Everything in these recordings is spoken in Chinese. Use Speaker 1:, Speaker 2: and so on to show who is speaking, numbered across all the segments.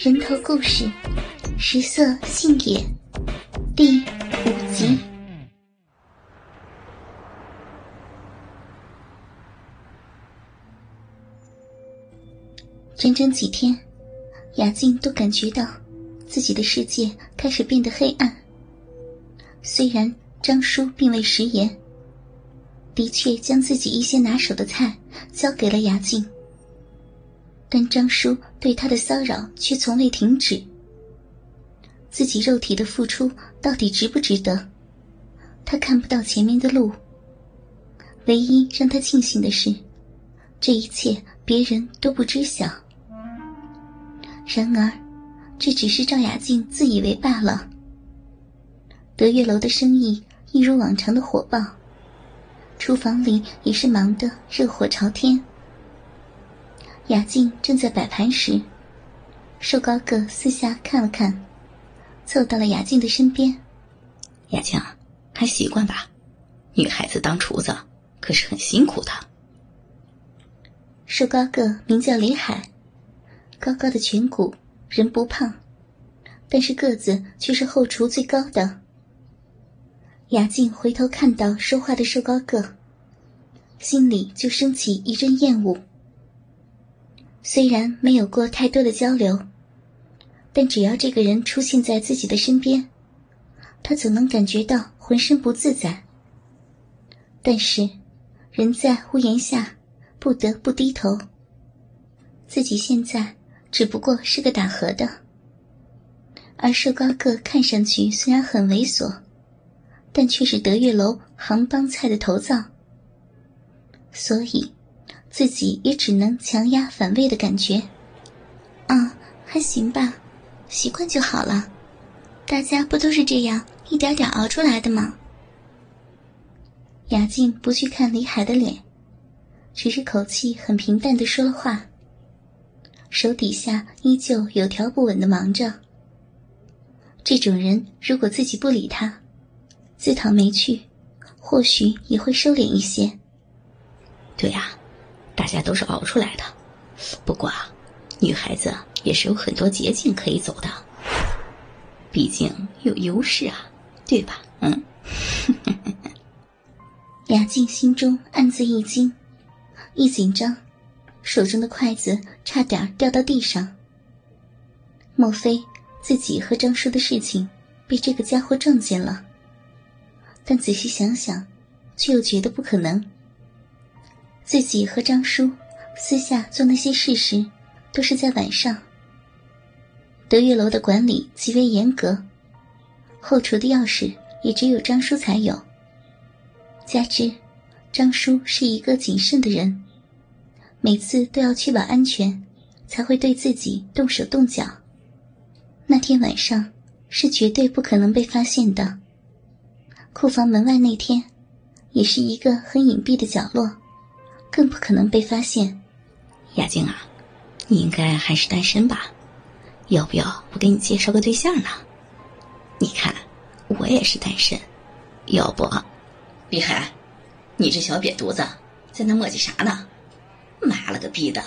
Speaker 1: 人头故事，食色性也，第五集。整整几天，雅静都感觉到自己的世界开始变得黑暗。虽然张叔并未食言，的确将自己一些拿手的菜交给了雅静。但张叔对他的骚扰却从未停止。自己肉体的付出到底值不值得？他看不到前面的路。唯一让他庆幸的是，这一切别人都不知晓。然而，这只是赵雅静自以为罢了。德月楼的生意一如往常的火爆，厨房里也是忙得热火朝天。雅静正在摆盘时，瘦高个四下看了看，凑到了雅静的身边。
Speaker 2: 雅静，还习惯吧？女孩子当厨子可是很辛苦的。
Speaker 1: 瘦高个名叫李海，高高的颧骨，人不胖，但是个子却是后厨最高的。雅静回头看到说话的瘦高个，心里就升起一阵厌恶。虽然没有过太多的交流，但只要这个人出现在自己的身边，他总能感觉到浑身不自在。但是，人在屋檐下，不得不低头。自己现在只不过是个打荷的，而瘦高个看上去虽然很猥琐，但却是德月楼杭帮菜的头灶，所以。自己也只能强压反胃的感觉，啊，还行吧，习惯就好了。大家不都是这样一点点熬出来的吗？雅静不去看李海的脸，只是口气很平淡的说了话。手底下依旧有条不紊的忙着。这种人如果自己不理他，自讨没趣，或许也会收敛一些。
Speaker 2: 对呀。大家都是熬出来的，不过，女孩子也是有很多捷径可以走的，毕竟有优势啊，对吧？嗯。
Speaker 1: 雅静心中暗自一惊，一紧张，手中的筷子差点掉到地上。莫非自己和张叔的事情被这个家伙撞见了？但仔细想想，却又觉得不可能。自己和张叔私下做那些事时，都是在晚上。德月楼的管理极为严格，后厨的钥匙也只有张叔才有。加之，张叔是一个谨慎的人，每次都要确保安全，才会对自己动手动脚。那天晚上是绝对不可能被发现的。库房门外那天，也是一个很隐蔽的角落。更不可能被发现，
Speaker 2: 雅静啊，你应该还是单身吧？要不要我给你介绍个对象呢？你看，我也是单身，要不？
Speaker 3: 李海，你这小瘪犊子在那磨叽啥呢？妈了个逼的，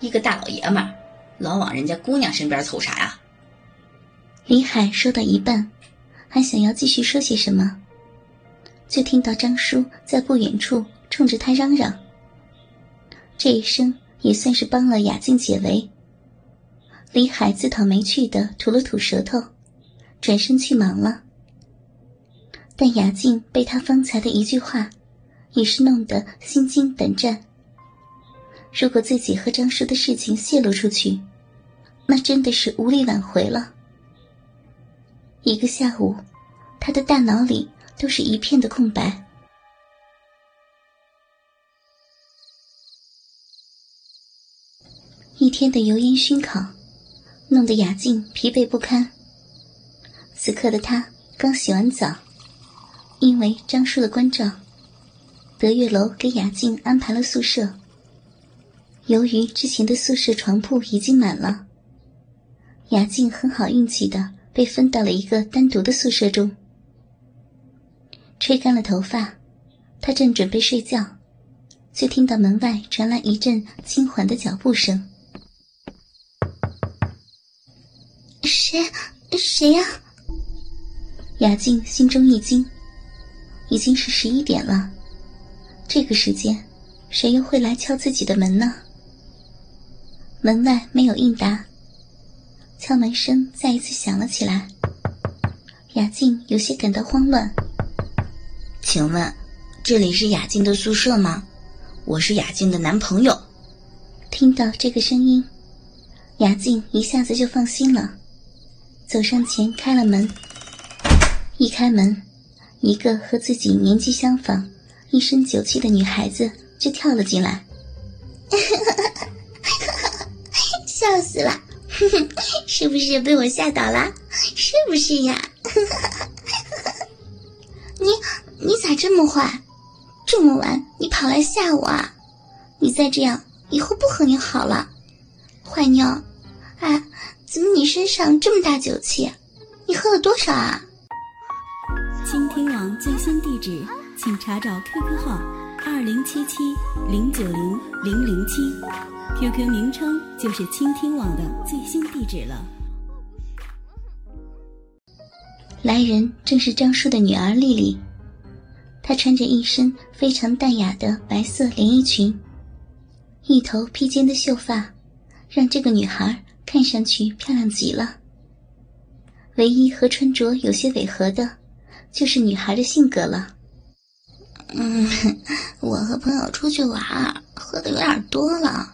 Speaker 3: 一个大老爷们儿，老往人家姑娘身边凑啥呀？
Speaker 1: 李海说到一半，还想要继续说些什么，就听到张叔在不远处冲着他嚷嚷。这一生也算是帮了雅静解围。李海自讨没趣的吐了吐舌头，转身去忙了。但雅静被他方才的一句话，也是弄得心惊胆战。如果自己和张叔的事情泄露出去，那真的是无力挽回了。一个下午，他的大脑里都是一片的空白。天的油烟熏烤，弄得雅静疲惫不堪。此刻的她刚洗完澡，因为张叔的关照，德月楼给雅静安排了宿舍。由于之前的宿舍床铺已经满了，雅静很好运气的被分到了一个单独的宿舍中。吹干了头发，她正准备睡觉，却听到门外传来一阵轻缓的脚步声。谁？谁呀？雅静心中一惊，已经是十一点了，这个时间，谁又会来敲自己的门呢？门外没有应答，敲门声再一次响了起来。雅静有些感到慌乱，
Speaker 3: 请问，这里是雅静的宿舍吗？我是雅静的男朋友。
Speaker 1: 听到这个声音，雅静一下子就放心了，走上前开了门。一开门，一个和自己年纪相仿、一身酒气的女孩子就跳了进来，笑死了，是不是被我吓倒了？是不是呀？你你咋这么坏？这么晚你跑来吓我啊？你再这样，以后不和你好了，坏妞！哎，怎么你身上这么大酒气？你喝了多少啊？
Speaker 4: 倾听网最新地址，请查找 QQ 号二零七七零九零零零七，QQ 名称就是倾听网的最新地址了。
Speaker 1: 来人正是张叔的女儿丽丽，她穿着一身非常淡雅的白色连衣裙，一头披肩的秀发，让这个女孩看上去漂亮极了。唯一和穿着有些违和的，就是女孩的性格了。嗯，我和朋友出去玩，喝的有点多了，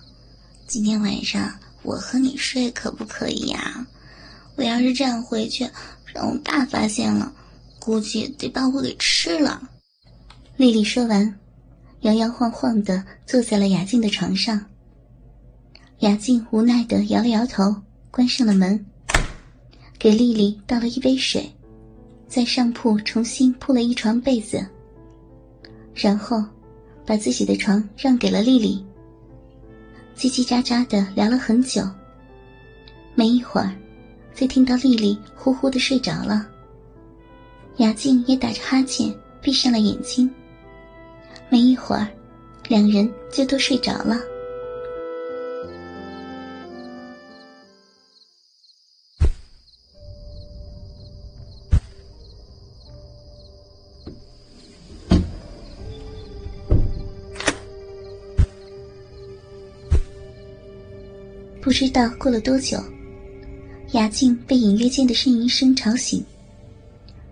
Speaker 1: 今天晚上我和你睡可不可以呀？我要是这样回去。让我爸发现了，估计得把我给吃了。丽丽说完，摇摇晃晃的坐在了雅静的床上。雅静无奈的摇了摇头，关上了门，给丽丽倒了一杯水，在上铺重新铺了一床被子，然后把自己的床让给了丽丽。叽叽喳喳的聊了很久，没一会儿。就听到丽丽呼呼的睡着了，雅静也打着哈欠闭上了眼睛。没一会儿，两人就都睡着了。不知道过了多久。雅静被隐约间的呻吟声吵醒，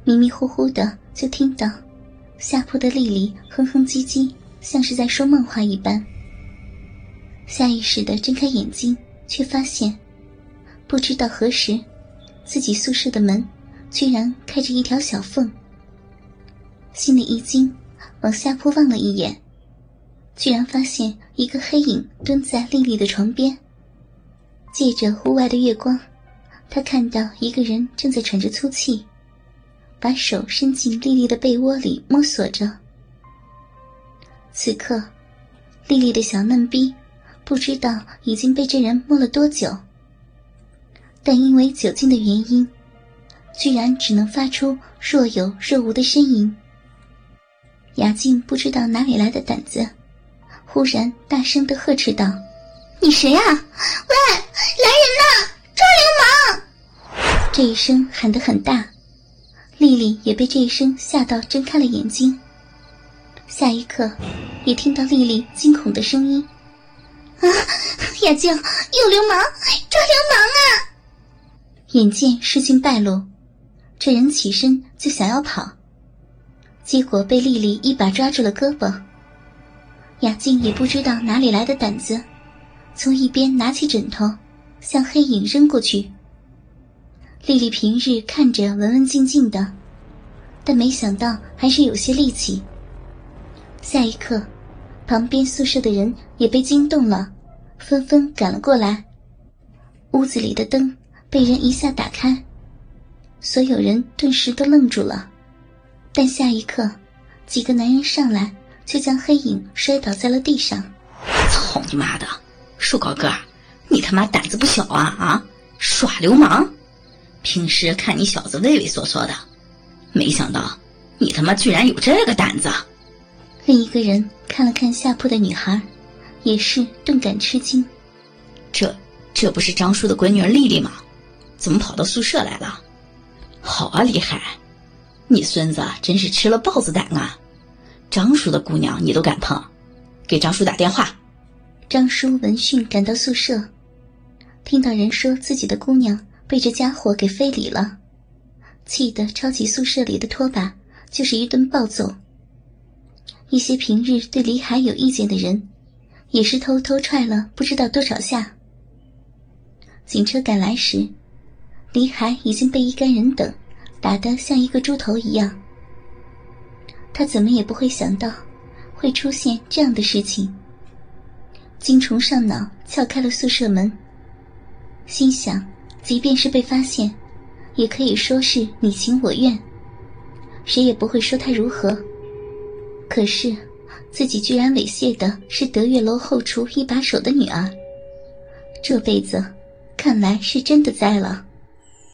Speaker 1: 迷迷糊糊的就听到下铺的丽丽哼哼唧唧，像是在说梦话一般。下意识的睁开眼睛，却发现不知道何时，自己宿舍的门居然开着一条小缝。心里一惊，往下铺望了一眼，居然发现一个黑影蹲在丽丽的床边，借着屋外的月光。他看到一个人正在喘着粗气，把手伸进丽丽的被窝里摸索着。此刻，丽丽的小嫩逼不知道已经被这人摸了多久，但因为酒精的原因，居然只能发出若有若无的呻吟。雅静不知道哪里来的胆子，忽然大声的呵斥道：“你谁啊？喂，来人呐！”抓流氓！这一声喊得很大，丽丽也被这一声吓到，睁开了眼睛。下一刻，也听到丽丽惊恐的声音：“啊，雅静，有流氓！抓流氓啊！”眼见事情败露，这人起身就想要跑，结果被丽丽一把抓住了胳膊。雅静也不知道哪里来的胆子，从一边拿起枕头。向黑影扔过去。丽丽平日看着文文静静的，但没想到还是有些力气。下一刻，旁边宿舍的人也被惊动了，纷纷赶了过来。屋子里的灯被人一下打开，所有人顿时都愣住了。但下一刻，几个男人上来就将黑影摔倒在了地上。
Speaker 3: 操你妈的，树高个！你他妈胆子不小啊啊！耍流氓！平时看你小子畏畏缩缩的，没想到你他妈居然有这个胆子！
Speaker 1: 另一个人看了看下铺的女孩，也是顿感吃惊。
Speaker 3: 这这不是张叔的闺女丽丽吗？怎么跑到宿舍来了？好啊，李海，你孙子真是吃了豹子胆啊！张叔的姑娘你都敢碰，给张叔打电话。
Speaker 1: 张叔闻讯赶到宿舍，听到人说自己的姑娘被这家伙给非礼了，气得抄起宿舍里的拖把就是一顿暴揍。一些平日对李海有意见的人，也是偷偷踹了不知道多少下。警车赶来时，李海已经被一干人等打得像一个猪头一样。他怎么也不会想到，会出现这样的事情。精虫上脑，撬开了宿舍门，心想，即便是被发现，也可以说是你情我愿，谁也不会说他如何。可是，自己居然猥亵的是德月楼后厨一把手的女儿，这辈子，看来是真的栽了。